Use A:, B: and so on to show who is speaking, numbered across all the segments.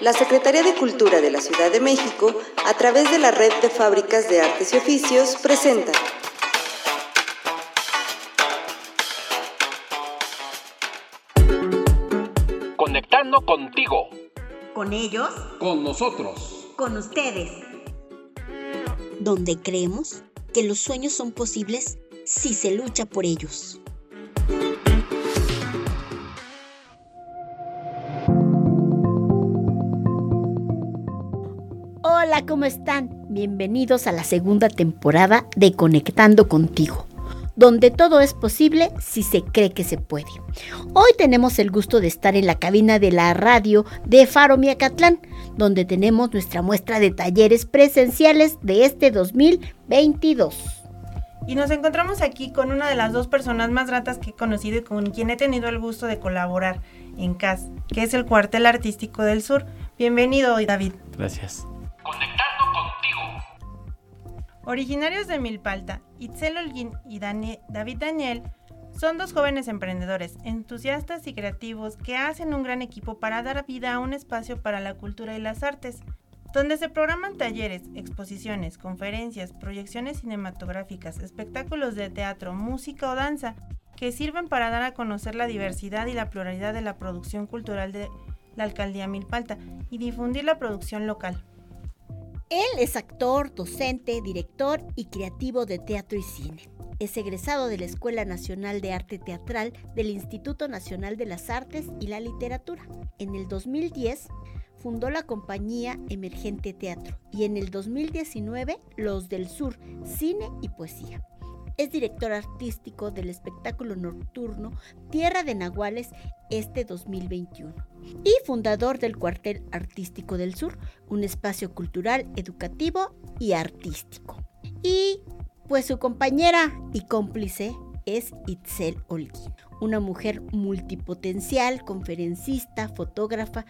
A: la Secretaría de Cultura de la Ciudad de México, a través de la Red de Fábricas de Artes y Oficios, presenta
B: Conectando contigo.
C: Con ellos.
D: Con nosotros.
C: Con ustedes.
E: Donde creemos que los sueños son posibles si se lucha por ellos. Hola, ¿cómo están? Bienvenidos a la segunda temporada de Conectando contigo, donde todo es posible si se cree que se puede. Hoy tenemos el gusto de estar en la cabina de la radio de Faro Miacatlán, donde tenemos nuestra muestra de talleres presenciales de este 2022.
F: Y nos encontramos aquí con una de las dos personas más gratas que he conocido y con quien he tenido el gusto de colaborar en CAS, que es el Cuartel Artístico del Sur. Bienvenido, David.
G: Gracias.
F: Originarios de Milpalta, Itzel Holguín y David Daniel son dos jóvenes emprendedores, entusiastas y creativos que hacen un gran equipo para dar vida a un espacio para la cultura y las artes, donde se programan talleres, exposiciones, conferencias, proyecciones cinematográficas, espectáculos de teatro, música o danza, que sirven para dar a conocer la diversidad y la pluralidad de la producción cultural de la alcaldía Milpalta y difundir la producción local.
E: Él es actor, docente, director y creativo de teatro y cine. Es egresado de la Escuela Nacional de Arte Teatral del Instituto Nacional de las Artes y la Literatura. En el 2010 fundó la compañía Emergente Teatro y en el 2019 Los del Sur, Cine y Poesía. Es director artístico del espectáculo nocturno Tierra de Nahuales este 2021 y fundador del Cuartel Artístico del Sur, un espacio cultural, educativo y artístico. Y pues su compañera y cómplice es Itzel Holguín, una mujer multipotencial, conferencista, fotógrafa,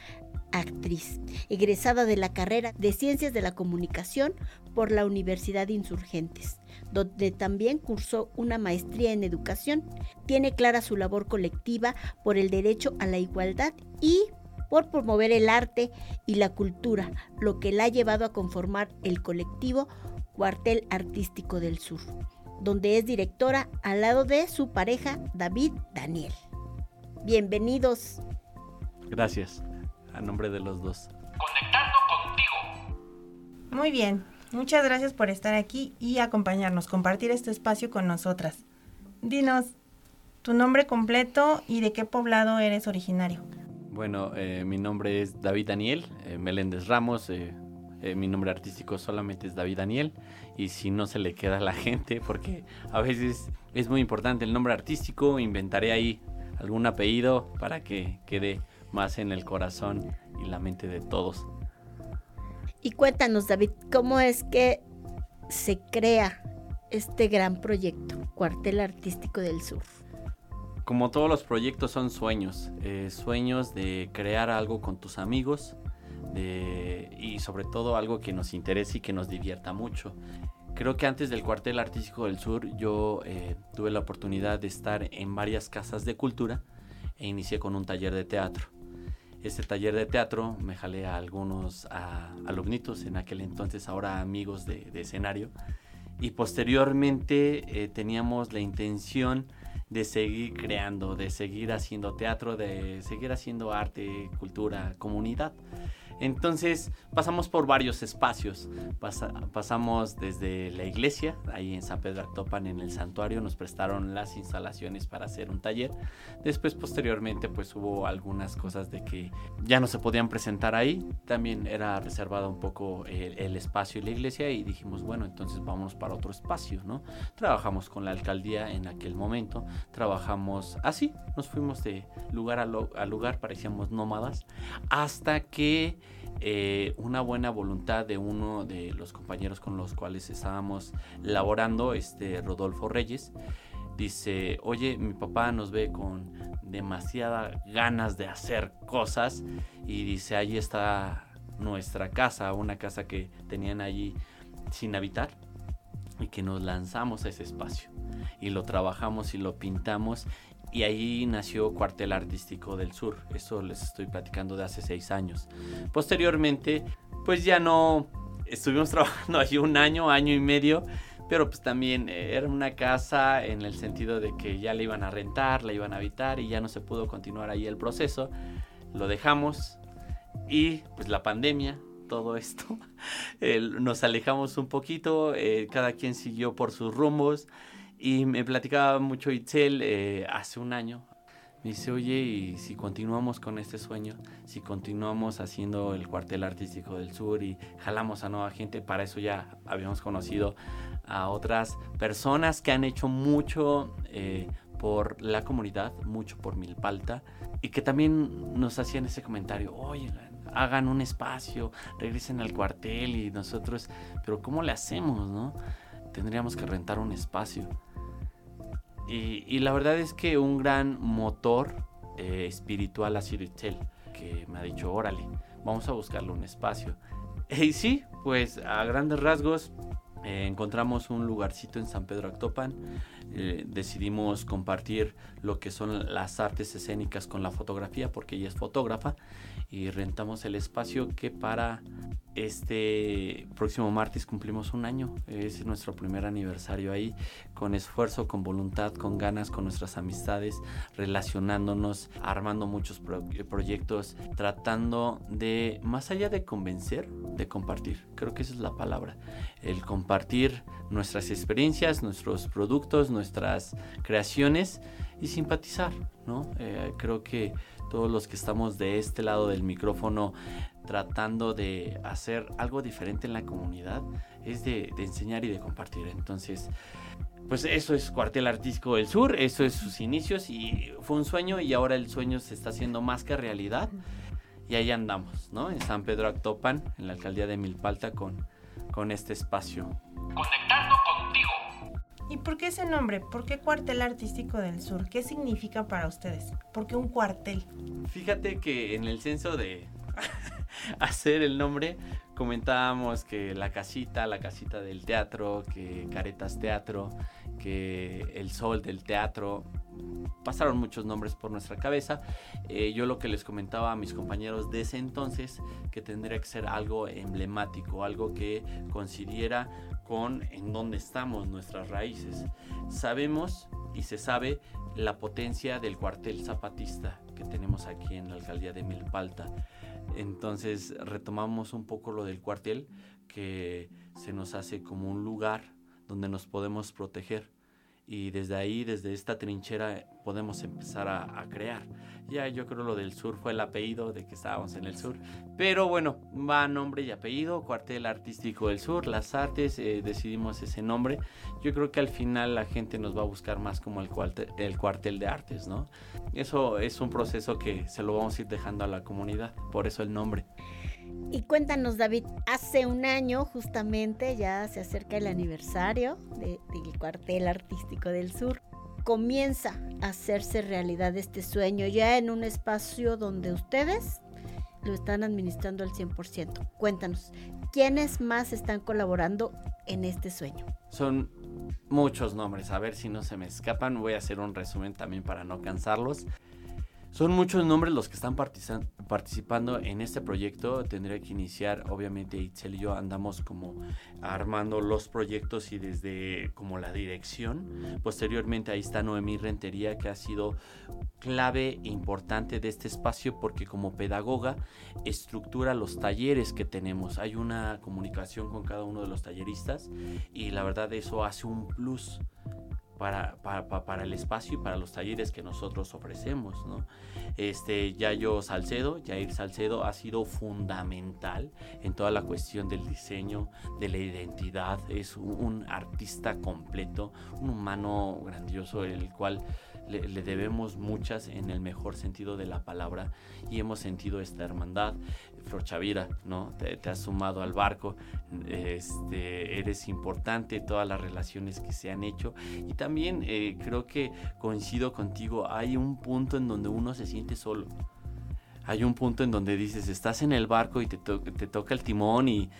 E: actriz, egresada de la carrera de Ciencias de la Comunicación por la Universidad de Insurgentes, donde también cursó una maestría en educación. Tiene clara su labor colectiva por el derecho a la igualdad y por promover el arte y la cultura, lo que la ha llevado a conformar el colectivo Cuartel Artístico del Sur, donde es directora al lado de su pareja David Daniel. Bienvenidos.
G: Gracias a nombre de los dos.
B: Conectando contigo.
F: Muy bien, muchas gracias por estar aquí y acompañarnos, compartir este espacio con nosotras. Dinos tu nombre completo y de qué poblado eres originario.
G: Bueno, eh, mi nombre es David Daniel eh, Meléndez Ramos. Eh, mi nombre artístico solamente es David Daniel. Y si no se le queda a la gente, porque a veces es muy importante el nombre artístico, inventaré ahí algún apellido para que quede más en el corazón y la mente de todos.
E: Y cuéntanos, David, ¿cómo es que se crea este gran proyecto, Cuartel Artístico del Sur?
G: Como todos los proyectos son sueños, eh, sueños de crear algo con tus amigos y sobre todo algo que nos interese y que nos divierta mucho. Creo que antes del Cuartel Artístico del Sur yo eh, tuve la oportunidad de estar en varias casas de cultura e inicié con un taller de teatro este taller de teatro me jalé a algunos alumnitos en aquel entonces, ahora amigos de, escenario. Y posteriormente eh, teníamos la intención de seguir creando, de seguir haciendo teatro, de seguir haciendo arte, cultura, comunidad. Entonces pasamos por varios espacios. pasamos desde la iglesia, ahí en San Pedro Actopan, en el santuario, nos prestaron las instalaciones para hacer un taller. Después, posteriormente, pues hubo algunas cosas de que ya no se podían presentar ahí. También era reservado un poco el, espacio y la iglesia y dijimos, bueno, entonces vámonos para otro espacio, ¿no? Trabajamos con la alcaldía en aquel momento, trabajamos así, nos fuimos de lugar a lugar, parecíamos nómadas, hasta que eh, una buena voluntad de uno de los compañeros con los cuales estábamos laborando, este Rodolfo Reyes, dice, oye, mi papá nos ve con demasiada ganas de hacer cosas y dice, ahí está nuestra casa, una casa que tenían allí sin habitar y que nos lanzamos a ese espacio y lo trabajamos y lo pintamos y ahí nació Cuartel Artístico del Sur. Eso les estoy platicando de hace seis años. Posteriormente, pues ya no estuvimos trabajando allí un año, año y medio, pero pues también eh, era una casa en el sentido de que ya la iban a rentar, la iban a habitar y ya no se pudo continuar ahí el proceso. Lo dejamos y pues la pandemia, todo esto, nos alejamos un poquito, eh, cada quien siguió por sus rumbos y me platicaba mucho Itzel eh, hace un año, me dice, oye, y si continuamos con este sueño, si continuamos haciendo el cuartel artístico del sur y jalamos a nueva gente, para eso ya habíamos conocido a otras personas que han hecho mucho eh, por la comunidad, mucho por Milpalta, y que también nos hacían ese comentario, oye, hagan un espacio, regresen al cuartel y nosotros, pero ¿cómo le hacemos, no? Tendríamos que rentar un espacio. Y, la verdad es que un gran motor eh, espiritual ha sido Itzel, que me ha dicho, órale, vamos a buscarle un espacio. Y sí, pues a grandes rasgos eh, encontramos un lugarcito en San Pedro Actopan. Eh, decidimos compartir lo que son las artes escénicas con la fotografía, porque ella es fotógrafa y rentamos el espacio que para este próximo martes cumplimos un año. Es nuestro primer aniversario ahí, con esfuerzo, con voluntad, con ganas, con nuestras amistades, relacionándonos, armando muchos proyectos, tratando de, más allá de convencer, de compartir. Creo que esa es la palabra. El compartir nuestras experiencias, nuestros productos, nuestras creaciones y simpatizar, ¿no? Eh, creo que todos los que estamos de este lado del micrófono tratando de hacer algo diferente en la comunidad es de, enseñar y de compartir. Entonces, pues eso es Cuartel Artístico del Sur, eso es sus inicios y fue un sueño y ahora el sueño se está haciendo más que realidad. Y ahí andamos, ¿no? En San Pedro Actopan, en la alcaldía de Milpalta, con, con este espacio.
B: Conectando contigo.
F: ¿Y por qué ese nombre? ¿Por qué Cuartel Artístico del Sur? ¿Qué significa para ustedes? ¿Por qué un cuartel?
G: Fíjate que en el censo de hacer el nombre comentábamos que la casita, la casita del teatro, que Caretas Teatro, que el sol del teatro, pasaron muchos nombres por nuestra cabeza. Eh, yo lo que les comentaba a mis compañeros de ese entonces, que tendría que ser algo emblemático, algo que coincidiera con en dónde estamos, nuestras raíces. Sabemos y se sabe la potencia del cuartel zapatista que tenemos aquí en la alcaldía de Milpalta. Entonces retomamos un poco lo del cuartel que se nos hace como un lugar donde nos podemos proteger y desde ahí, desde esta trinchera, podemos empezar a, crear. Ya yo creo lo del sur fue el apellido de que estábamos en el sur, pero bueno, va nombre y apellido, cuartel artístico del sur, las artes, eh, decidimos ese nombre. Yo creo que al final la gente nos va a buscar más como el cuartel, el cuartel de artes, ¿no? Eso es un proceso que se lo vamos a ir dejando a la comunidad, por eso el nombre.
E: Y cuéntanos, David, hace un año justamente ya se acerca el aniversario del cuartel artístico del sur. Comienza a hacerse realidad este sueño ya en un espacio donde ustedes lo están administrando al 100%. Cuéntanos, ¿quiénes más están colaborando en este sueño?
G: Son muchos nombres, a ver si no se me escapan. Voy a hacer un resumen también para no cansarlos. Son muchos nombres los que están participando en este proyecto. Tendría que iniciar, obviamente, Itzel y yo andamos como armando los proyectos y desde como la dirección. Posteriormente ahí está Noemí Rentería, que ha sido clave importante de este espacio porque como pedagoga estructura los talleres que tenemos. Hay una comunicación con cada uno de los talleristas y la verdad eso hace un plus para, para, el espacio y para los talleres que nosotros ofrecemos. ¿no? Este, Yayo Salcedo, Jair Salcedo ha sido fundamental en toda la cuestión del diseño, de la identidad. Es un, artista completo, un humano grandioso, el cual le, debemos muchas en el mejor sentido de la palabra y hemos sentido esta hermandad. Flor Chavira, ¿no? Te, has sumado al barco, este, eres importante, todas las relaciones que se han hecho y también eh, creo que coincido contigo, hay un punto en donde uno se siente solo. Hay un punto en donde dices, estás en el barco y te, te toca el timón y,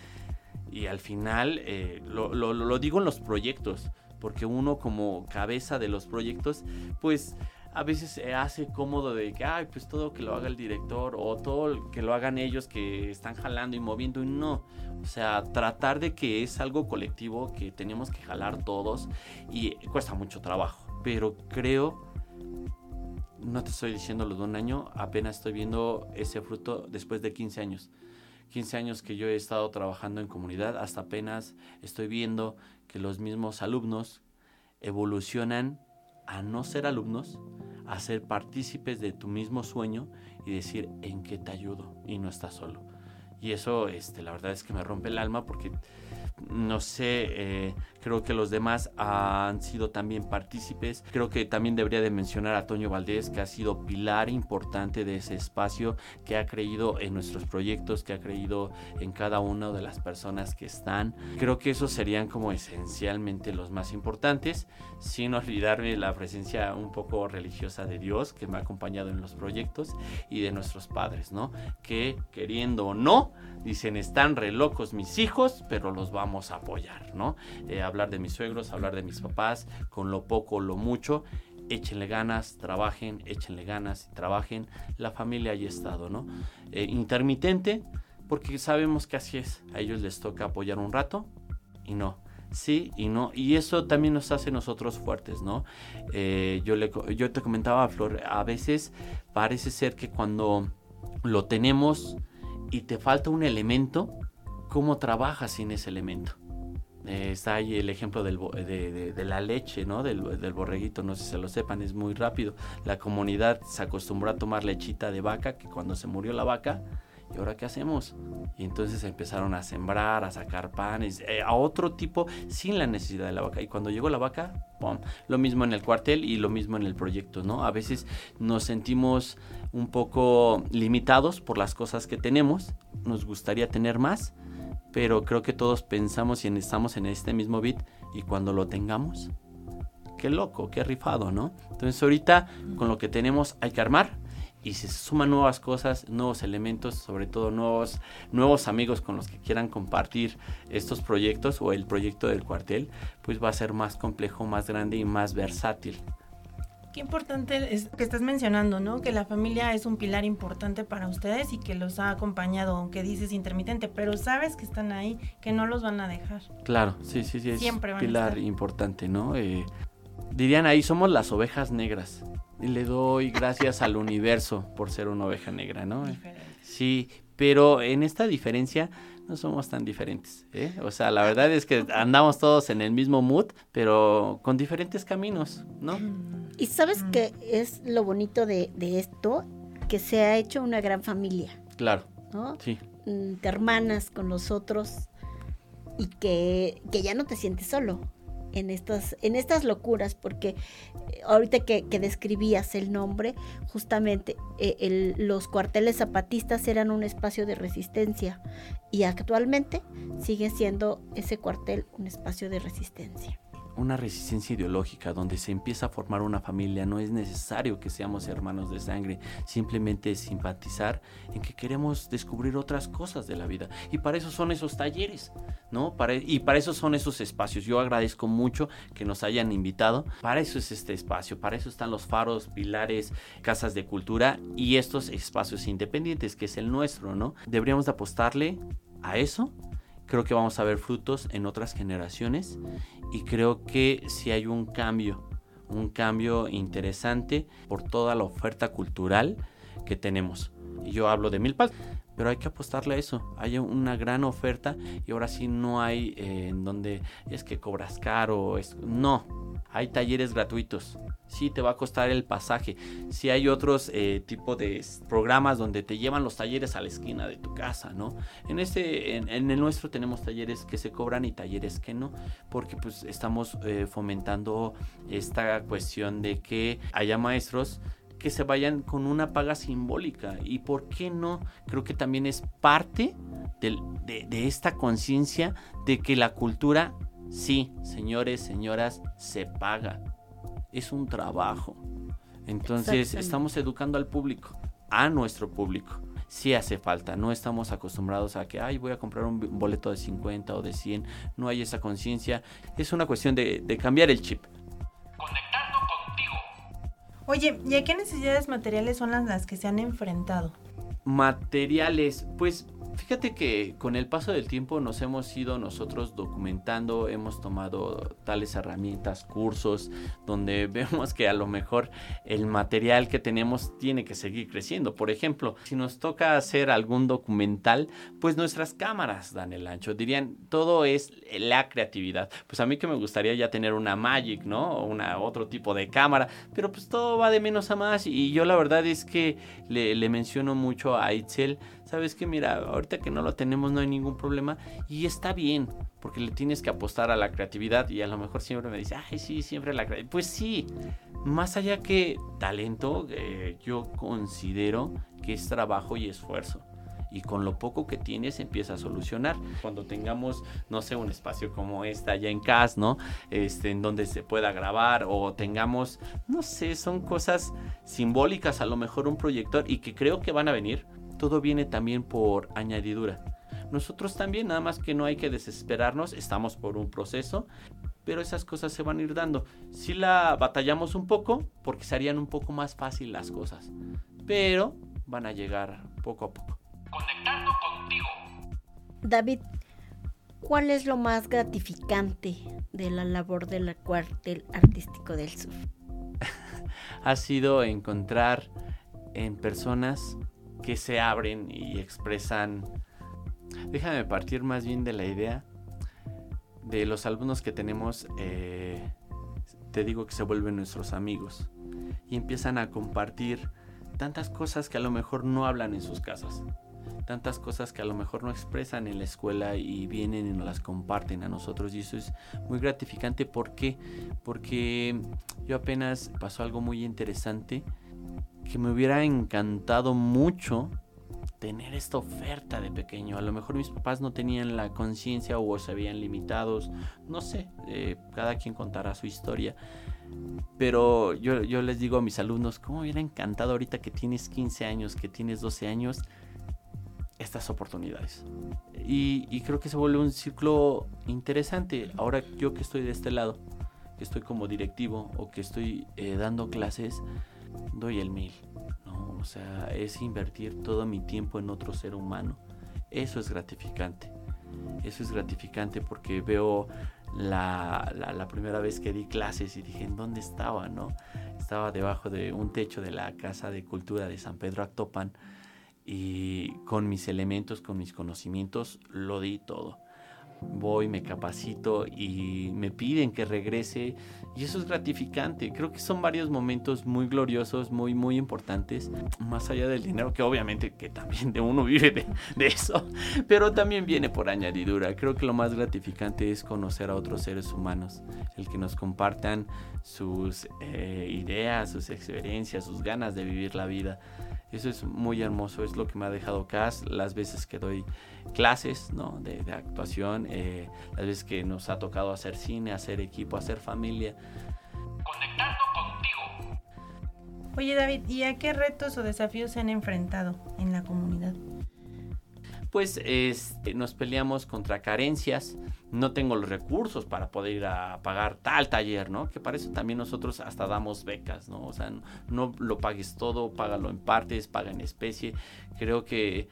G: y al final, eh, lo, lo digo en los proyectos, porque uno como cabeza de los proyectos, pues a veces se hace cómodo de que, ay, pues todo que lo haga el director o todo que lo hagan ellos que están jalando y moviendo y no. O sea, tratar de que es algo colectivo que tenemos que jalar todos y cuesta mucho trabajo. Pero creo, no te estoy diciendo lo de un año, apenas estoy viendo ese fruto después de 15 años. 15 años que yo he estado trabajando en comunidad, hasta apenas estoy viendo que los mismos alumnos evolucionan a no ser alumnos, a ser partícipes de tu mismo sueño y decir en qué te ayudo y no estás solo. Y eso, este, la verdad es que me rompe el alma porque no sé, eh, creo que los demás han sido también partícipes. Creo que también debería de mencionar a Toño Valdés, que ha sido pilar importante de ese espacio, que ha creído en nuestros proyectos, que ha creído en cada una de las personas que están. Creo que esos serían como esencialmente los más importantes, sin olvidarme la presencia un poco religiosa de Dios que me ha acompañado en los proyectos y de nuestros padres, ¿no? Que queriendo o no, dicen, están re locos mis hijos, pero los vamos a apoyar, ¿no? Eh, hablar de mis suegros, hablar de mis papás, con lo poco, lo mucho, échenle ganas, trabajen, échenle ganas, trabajen, la familia ha estado, ¿no? Eh, intermitente, porque sabemos que así es, a ellos les toca apoyar un rato y no. Sí y no, y eso también nos hace nosotros fuertes, ¿no? Eh, yo, le, yo te comentaba, Flor, a veces parece ser que cuando lo tenemos, y te falta un elemento, ¿cómo trabajas sin ese elemento? Eh, está ahí el ejemplo del, de, la leche, ¿no? Del, del, borreguito, no sé si se lo sepan, es muy rápido. La comunidad se acostumbró a tomar lechita de vaca, que cuando se murió la vaca, ¿y ahora qué hacemos? Y entonces empezaron a sembrar, a sacar panes, eh, a otro tipo, sin la necesidad de la vaca. Y cuando llegó la vaca, ¡pum! Lo mismo en el cuartel y lo mismo en el proyecto, ¿no? A veces nos sentimos un poco limitados por las cosas que tenemos, nos gustaría tener más, pero creo que todos pensamos y estamos en este mismo bit y cuando lo tengamos, qué loco, qué rifado, ¿no? Entonces ahorita con lo que tenemos hay que armar y se suman nuevas cosas, nuevos elementos, sobre todo nuevos, nuevos amigos con los que quieran compartir estos proyectos o el proyecto del cuartel, pues va a ser más complejo, más grande y más versátil.
F: Qué importante es que estás mencionando, ¿no? Que la familia es un pilar importante para ustedes y que los ha acompañado, aunque dices intermitente, pero sabes que están ahí, que no los van a dejar.
G: Claro, sí, sí, sí, es un pilar importante, ¿no? Eh, dirían ahí, somos las ovejas negras y le doy gracias al universo por ser una oveja negra, ¿no? Sí, pero en esta diferencia no somos tan diferentes, ¿eh? O sea, la verdad es que andamos todos en el mismo mood, pero con diferentes caminos, ¿no?
E: Y sabes que es lo bonito de, de, esto, que se ha hecho una gran familia.
G: Claro.
E: ¿No?
G: Sí.
E: Mm, te hermanas con nosotros y que, que ya no te sientes solo en estas, en estas locuras, porque eh, ahorita que, describías el nombre, justamente eh, los cuarteles zapatistas eran un espacio de resistencia y actualmente sigue siendo ese cuartel un espacio de resistencia
G: una resistencia ideológica donde se empieza a formar una familia. No es necesario que seamos hermanos de sangre, simplemente simpatizar en que queremos descubrir otras cosas de la vida. Y para eso son esos talleres, ¿no? Para, y para eso son esos espacios. Yo agradezco mucho que nos hayan invitado. Para eso es este espacio, para eso están los faros, pilares, casas de cultura y estos espacios independientes, que es el nuestro, ¿no? Deberíamos de apostarle a eso creo que vamos a ver frutos en otras generaciones y creo que si hay un cambio, un cambio interesante por toda la oferta cultural que tenemos. Y yo hablo de Milpas, pero hay que apostarle a eso. Hay una gran oferta y ahora sí no hay eh, en donde es que cobras caro. Es, no, hay talleres gratuitos. Sí, te va a costar el pasaje. Sí hay otros eh, tipos de programas donde te llevan los talleres a la esquina de tu casa, ¿no? En este, en, el nuestro tenemos talleres que se cobran y talleres que no, porque pues estamos eh, fomentando esta cuestión de que haya maestros que se vayan con una paga simbólica. ¿Y por qué no? Creo que también es parte de, de esta conciencia de que la cultura Sí, señores, señoras, se paga. Es un trabajo. Entonces estamos educando al público, a nuestro público. Sí hace falta, no estamos acostumbrados a que, ay, voy a comprar un boleto de 50 o de 100, no hay esa conciencia. Es una cuestión de, de cambiar el chip.
F: Oye, ¿y a qué necesidades materiales son las, las que se han enfrentado?
G: Materiales, pues Fíjate que con el paso del tiempo nos hemos ido nosotros documentando, hemos tomado tales herramientas, cursos, donde vemos que a lo mejor el material que tenemos tiene que seguir creciendo. Por ejemplo, si nos toca hacer algún documental, pues nuestras cámaras dan el ancho. Dirían, todo es la creatividad. Pues a mí que me gustaría ya tener una Magic, ¿no? O una, otro tipo de cámara, pero pues todo va de menos a más. Y yo la verdad es que le, le menciono mucho a Itzel sabes que mira, ahorita que no lo tenemos no hay ningún problema y está bien, porque le tienes que apostar a la creatividad y a lo mejor siempre me dice, ay, sí, siempre la creatividad. Pues sí, más allá que talento, eh, yo considero que es trabajo y esfuerzo y con lo poco que tienes empieza a solucionar. Cuando tengamos, no sé, un espacio como esta allá en casa, ¿no? Este, en donde se pueda grabar o tengamos, no sé, son cosas simbólicas, a lo mejor un proyector y que creo que van a venir todo viene también por añadidura. Nosotros también, nada más que no hay que desesperarnos, estamos por un proceso, pero esas cosas se van a ir dando. Si la batallamos un poco, porque serían un poco más fácil las cosas, pero van a llegar poco a poco.
B: Conectando contigo.
E: David, ¿cuál es lo más gratificante de la labor del cuartel artístico del sur?
G: ha sido encontrar en personas que se abren y expresan. Déjame partir más bien de la idea de los alumnos que tenemos, eh, te digo que se vuelven nuestros amigos y empiezan a compartir tantas cosas que a lo mejor no hablan en sus casas, tantas cosas que a lo mejor no expresan en la escuela y vienen y nos las comparten a nosotros y eso es muy gratificante. ¿Por qué? Porque yo apenas pasó algo muy interesante que me hubiera encantado mucho tener esta oferta de pequeño. A lo mejor mis papás no tenían la conciencia o se habían limitados. No sé, eh, cada quien contará su historia. Pero yo, yo, les digo a mis alumnos, ¿cómo me hubiera encantado ahorita que tienes 15 años, que tienes 12 años, estas oportunidades? Y, creo que se vuelve un ciclo interesante. Ahora yo que estoy de este lado, que estoy como directivo o que estoy eh, dando clases, doy el mil. ¿no? O sea, es invertir todo mi tiempo en otro ser humano. Eso es gratificante. Eso es gratificante porque veo la, la, primera vez que di clases y dije, ¿en dónde estaba? no? Estaba debajo de un techo de la Casa de Cultura de San Pedro Actopan y con mis elementos, con mis conocimientos, lo di todo voy, me capacito y me piden que regrese y eso es gratificante. Creo que son varios momentos muy gloriosos, muy, muy importantes, más allá del dinero, que obviamente que también de uno vive de, eso, pero también viene por añadidura. Creo que lo más gratificante es conocer a otros seres humanos, el que nos compartan sus eh, ideas, sus experiencias, sus ganas de vivir la vida. Eso es muy hermoso, es lo que me ha dejado CAS las veces que doy clases ¿no? de, actuación, eh, las veces que nos ha tocado hacer cine, hacer equipo, hacer familia.
B: Conectando contigo.
F: Oye David, ¿y a qué retos o desafíos se han enfrentado en la comunidad?
G: pues este, nos peleamos contra carencias, no tengo los recursos para poder ir a pagar tal taller, ¿no? Que para eso también nosotros hasta damos becas, ¿no? O sea, no, lo pagues todo, págalo en partes, paga en especie. Creo que,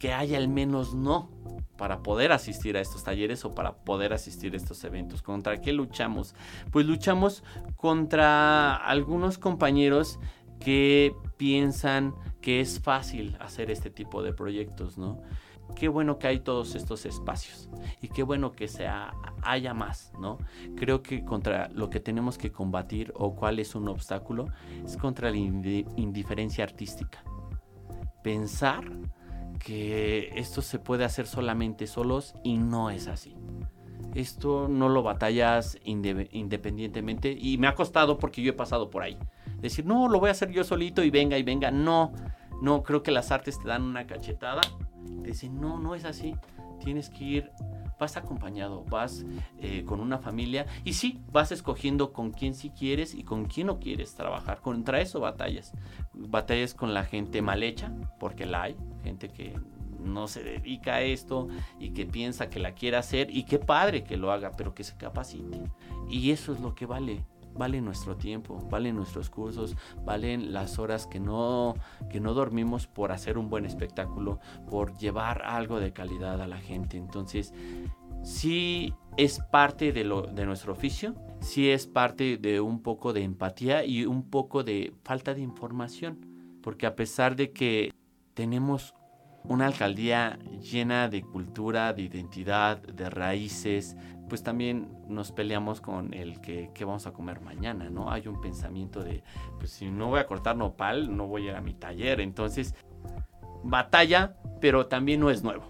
G: que haya al menos no para poder asistir a estos talleres o para poder asistir a estos eventos. ¿Contra qué luchamos? Pues luchamos contra algunos compañeros que piensan que es fácil hacer este tipo de proyectos, ¿no? Qué bueno que hay todos estos espacios y qué bueno que sea, haya más, ¿no? Creo que contra lo que tenemos que combatir o cuál es un obstáculo es contra la indiferencia artística. Pensar que esto se puede hacer solamente solos y no es así. Esto no lo batallas independientemente y me ha costado porque yo he pasado por ahí decir, no, lo voy a hacer yo solito y venga y venga. No, no, creo que las artes te dan una cachetada. Te dicen, no, no es así. Tienes que ir, vas acompañado, vas eh, con una familia y sí, vas escogiendo con quién sí quieres y con quién no quieres trabajar. Contra eso batallas. Batallas con la gente mal hecha, porque la hay, gente que no se dedica a esto y que piensa que la quiere hacer y qué padre que lo haga, pero que se capacite. Y eso es lo que vale vale nuestro tiempo, valen nuestros cursos, valen las horas que no, que no dormimos por hacer un buen espectáculo, por llevar algo de calidad a la gente. Entonces, sí es parte de, lo, de nuestro oficio, sí es parte de un poco de empatía y un poco de falta de información, porque a pesar de que tenemos una alcaldía llena de cultura, de identidad, de raíces, pues también nos peleamos con el que, vamos a comer mañana, ¿no? Hay un pensamiento de, pues si no voy a cortar nopal, no voy a ir a mi taller. Entonces, batalla, pero también no es nuevo.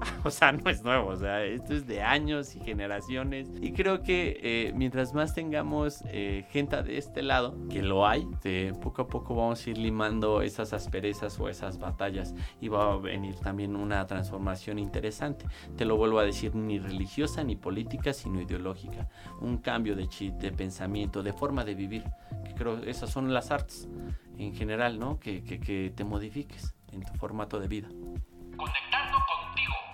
G: o sea, no es nuevo, o sea, esto es de años y generaciones. Y creo que eh, mientras más tengamos eh, gente de este lado, que lo hay, de poco a poco vamos a ir limando esas asperezas o esas batallas y va a venir también una transformación interesante. Te lo vuelvo a decir, ni religiosa, ni política, sino ideológica. Un cambio de chip, de pensamiento, de forma de vivir. Que creo esas son las artes en general, ¿no? Que, que, que te modifiques en tu formato de vida.
B: Conectando contigo.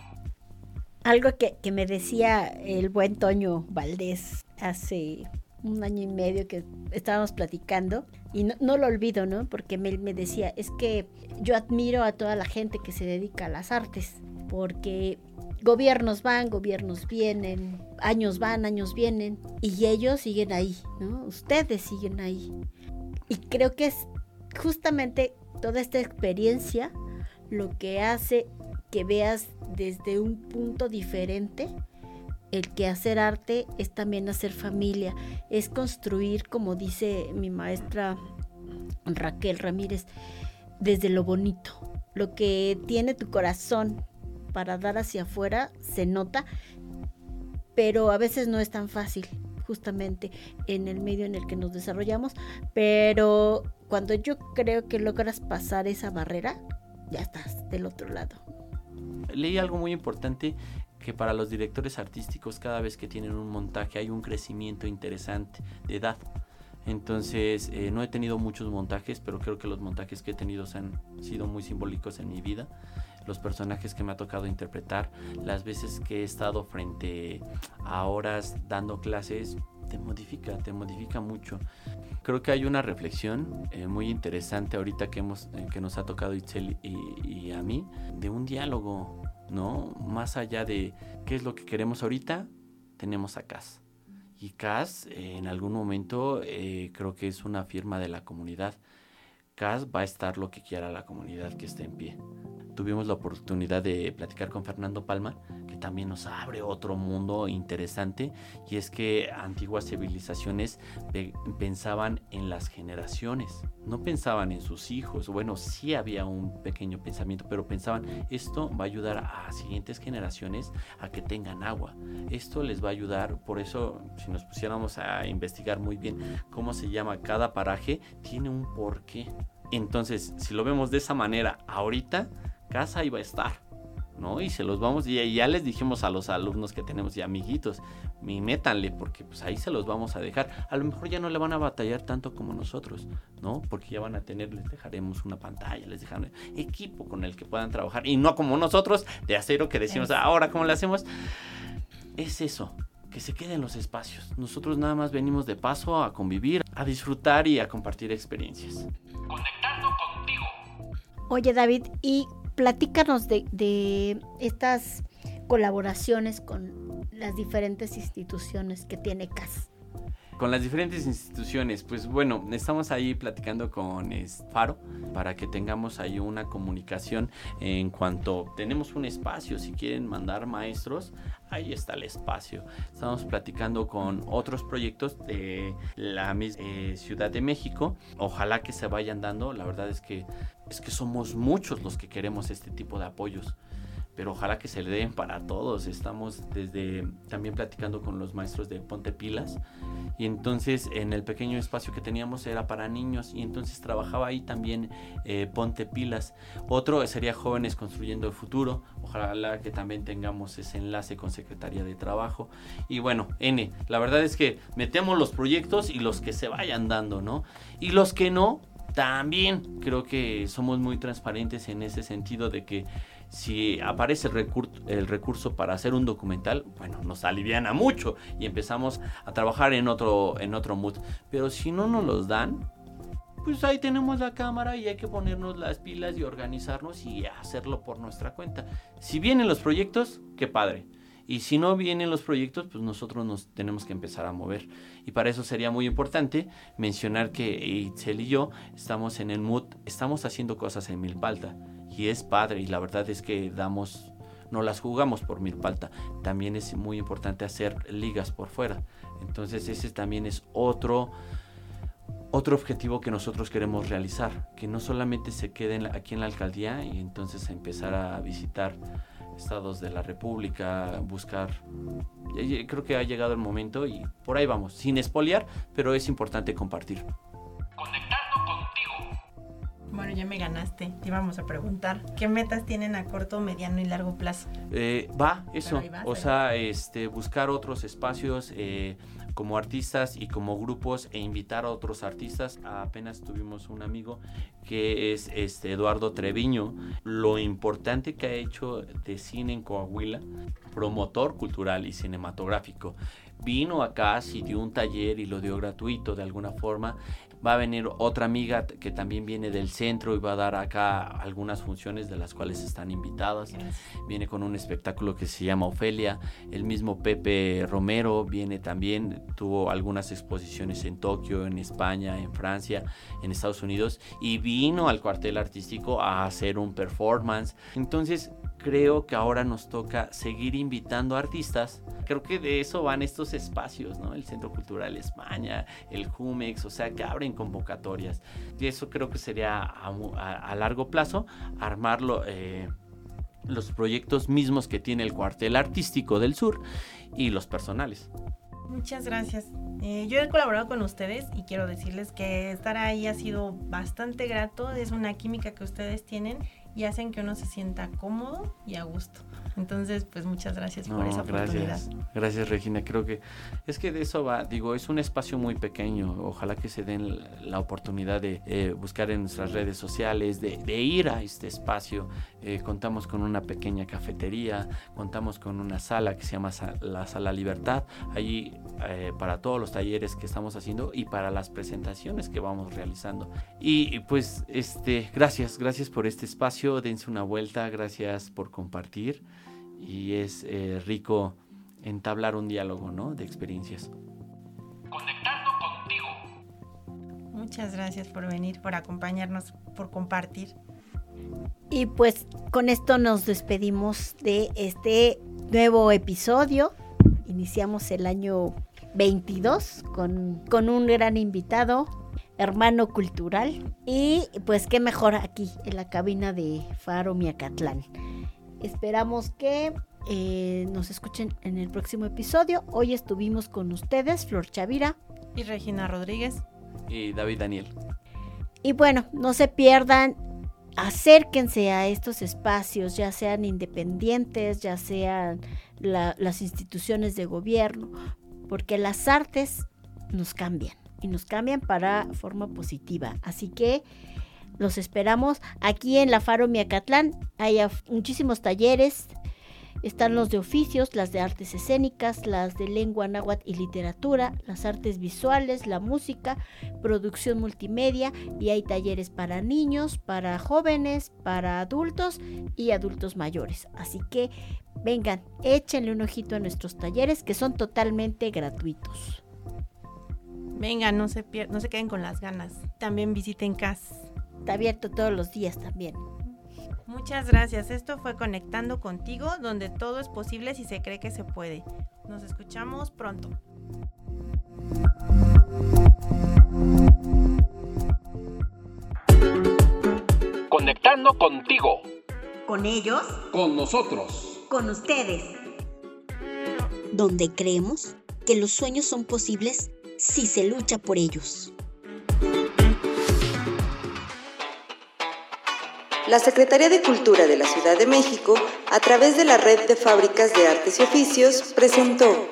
E: Algo que, que me decía el buen Toño Valdés hace un año y medio que estábamos platicando y no, lo olvido, ¿no? Porque me, me, decía, es que yo admiro a toda la gente que se dedica a las artes, porque gobiernos van, gobiernos vienen, años van, años vienen, y ellos siguen ahí, ¿no? Ustedes siguen ahí. Y creo que es justamente toda esta experiencia lo que hace que veas desde un punto diferente el que hacer arte es también hacer familia, es construir, como dice mi maestra Raquel Ramírez, desde lo bonito. Lo que tiene tu corazón para dar hacia afuera se nota, pero a veces no es tan fácil, justamente en el medio en el que nos desarrollamos, pero cuando yo creo que logras pasar esa barrera, ya estás del otro lado.
G: Leí algo muy importante que para los directores artísticos cada vez que tienen un montaje hay un crecimiento interesante de edad. Entonces eh, no he tenido muchos montajes, pero creo que los montajes que he tenido han sido muy simbólicos en mi vida. Los personajes que me ha tocado interpretar, las veces que he estado frente a horas dando clases, te modifica, te modifica mucho. Creo que hay una reflexión eh, muy interesante ahorita que, hemos, eh, que nos ha tocado Itzel y, y, a mí, de un diálogo, ¿no? Más allá de qué es lo que queremos ahorita, tenemos a Cas. Y Cas eh, en algún momento creo que es una firma de la comunidad. Cas va a estar lo que quiera la comunidad que esté en pie tuvimos la oportunidad de platicar con Fernando Palma, también nos abre otro mundo interesante, y es que antiguas civilizaciones pensaban en las generaciones, no pensaban en sus hijos, bueno, sí había un pequeño pensamiento, pero pensaban, esto va a ayudar a siguientes generaciones a que tengan agua, esto les va a ayudar, por eso si nos pusiéramos a investigar muy bien cómo se llama cada paraje, tiene un porqué. Entonces, si lo vemos de esa manera ahorita, casa iba a estar, ¿no? Y se los vamos, y ya les dijimos a los alumnos que tenemos y amiguitos, mi métanle, porque pues ahí se los vamos a dejar. A lo mejor ya no le van a batallar tanto como nosotros, ¿no? Porque ya van a tener, les dejaremos una pantalla, les dejaremos equipo con el que puedan trabajar, y no como nosotros de acero que decimos, ahora, ¿cómo le hacemos? Es eso, que se queden los espacios. Nosotros nada más venimos de paso a convivir, a disfrutar y a compartir experiencias.
B: Conectando contigo.
E: Oye David, ¿y platícanos de, estas colaboraciones con las diferentes instituciones que tiene CAS.
G: Con las diferentes instituciones, pues bueno, estamos ahí platicando con Faro para que tengamos ahí una comunicación en cuanto tenemos un espacio, si quieren mandar maestros, ahí está el espacio. Estamos platicando con otros proyectos de la misma eh, Ciudad de México. Ojalá que se vayan dando. La verdad es que es que somos muchos los que queremos este tipo de apoyos pero ojalá que se le den para todos. Estamos desde también platicando con los maestros de Ponte Pilas y entonces en el pequeño espacio que teníamos era para niños y entonces trabajaba ahí también eh, Ponte Pilas. Otro sería Jóvenes Construyendo el Futuro. Ojalá que también tengamos ese enlace con Secretaría de Trabajo. Y bueno, N, la verdad es que metemos los proyectos y los que se vayan dando, ¿no? Y los que no, También creo que somos muy transparentes en ese sentido de que si aparece el, recur- el recurso para hacer un documental, bueno, nos aliviana mucho y empezamos a trabajar en otro, en mood. Pero si no nos los dan, pues ahí tenemos la cámara y hay que ponernos las pilas y organizarnos y hacerlo por nuestra cuenta. Si vienen los proyectos, qué padre. Y si no vienen los proyectos, pues nosotros nos tenemos que empezar a mover. Y para eso sería muy importante mencionar que Itzel y yo estamos en el mood, estamos haciendo cosas en Milpalta. Y es padre y la verdad es que damos, no las jugamos por Milpalta. También es muy importante hacer ligas por fuera. Entonces ese también es otro otro objetivo que nosotros queremos realizar, que no solamente se queden aquí en la alcaldía y entonces empezar a visitar estados de la República, buscar... Creo que ha llegado el momento y por ahí vamos, sin espoliar, pero es importante compartir.
B: Conectando contigo.
F: Bueno, ya me ganaste. Te íbamos a preguntar, ¿qué metas tienen a corto, mediano y largo plazo?
G: Eh, va, eso.
F: vas,
G: o sea, este, buscar otros espacios eh, como artistas y como grupos e invitar a otros artistas. Apenas tuvimos un amigo que es este Eduardo Treviño. Lo importante que ha hecho de cine en Coahuila, promotor cultural y cinematográfico. Vino acá, sí dio un taller y lo dio gratuito de alguna forma. Va a venir otra amiga que también viene del centro y va a dar acá algunas funciones de las cuales están invitadas viene con un espectáculo que se llama Ofelia. El mismo Pepe Romero viene también, tuvo algunas exposiciones en Tokio, en España, en Francia, en Estados Unidos y vino al cuartel artístico a hacer un performance. Entonces creo que ahora nos toca seguir invitando artistas. Creo que de eso van estos espacios, ¿no? El Centro Cultural España, el Jumex, o sea, que abren convocatorias. Y eso creo que sería a, a- a largo plazo armarlo. eh, los proyectos mismos que tiene el cuartel artístico del sur y los personales.
F: Muchas gracias. Eh, yo he colaborado con ustedes y quiero decirles que estar ahí ha sido bastante grato. Es una química que ustedes tienen y hacen que uno se sienta cómodo y a gusto. Entonces, pues muchas gracias por
G: No,
F: esa oportunidad.
G: gracias, gracias Regina. Creo que es que de eso va, digo, es un espacio muy pequeño. Ojalá que se den la, oportunidad de eh, buscar en nuestras redes sociales, de, de ir a este espacio. Eh, contamos con una pequeña cafetería, contamos con una sala que se llama la Sala Libertad, allí eh, para todos los talleres que estamos haciendo y para las presentaciones que vamos realizando. Y y, pues, este, gracias, gracias por este espacio. Dense una vuelta, gracias por compartir y es eh, rico entablar un diálogo, ¿no? De experiencias.
B: Conectando contigo.
F: Muchas gracias por venir, por acompañarnos, por compartir.
E: Y pues con esto nos despedimos de este nuevo episodio. Iniciamos el año 22 con, con un gran invitado, hermano cultural. Y pues qué mejor aquí en la cabina de Faro Miacatlán. Esperamos que eh, nos escuchen en el próximo episodio. Hoy estuvimos con ustedes, Flor Chavira.
F: Y Regina Rodríguez.
G: Y David Daniel.
E: Y bueno, no se pierdan, acérquense a estos espacios, ya sean independientes, ya sean la- las instituciones de gobierno, porque las artes nos cambian y nos cambian para forma positiva. Así que los esperamos aquí en la Faro Miacatlán. Hay muchísimos talleres. Están los de oficios, las de artes escénicas, las de lengua náhuatl y literatura, las artes visuales, la música, producción multimedia y hay talleres para niños, para jóvenes, para adultos y adultos mayores. Así que vengan, échenle un ojito a nuestros talleres que son totalmente gratuitos.
F: Venga, no se, pier- no se queden con las ganas. También visiten CAS.
E: Está abierto todos los días también.
F: Muchas gracias. Esto fue Conectando contigo, donde todo es posible si se cree que se puede. Nos escuchamos pronto.
B: Conectando contigo.
C: Con ellos,
B: Con nosotros.
C: con ustedes.
D: donde creemos que los sueños son posibles si se lucha por ellos.
A: La Secretaría de Cultura de la Ciudad de México, a través de la Red de Fábricas de Artes y Oficios, presentó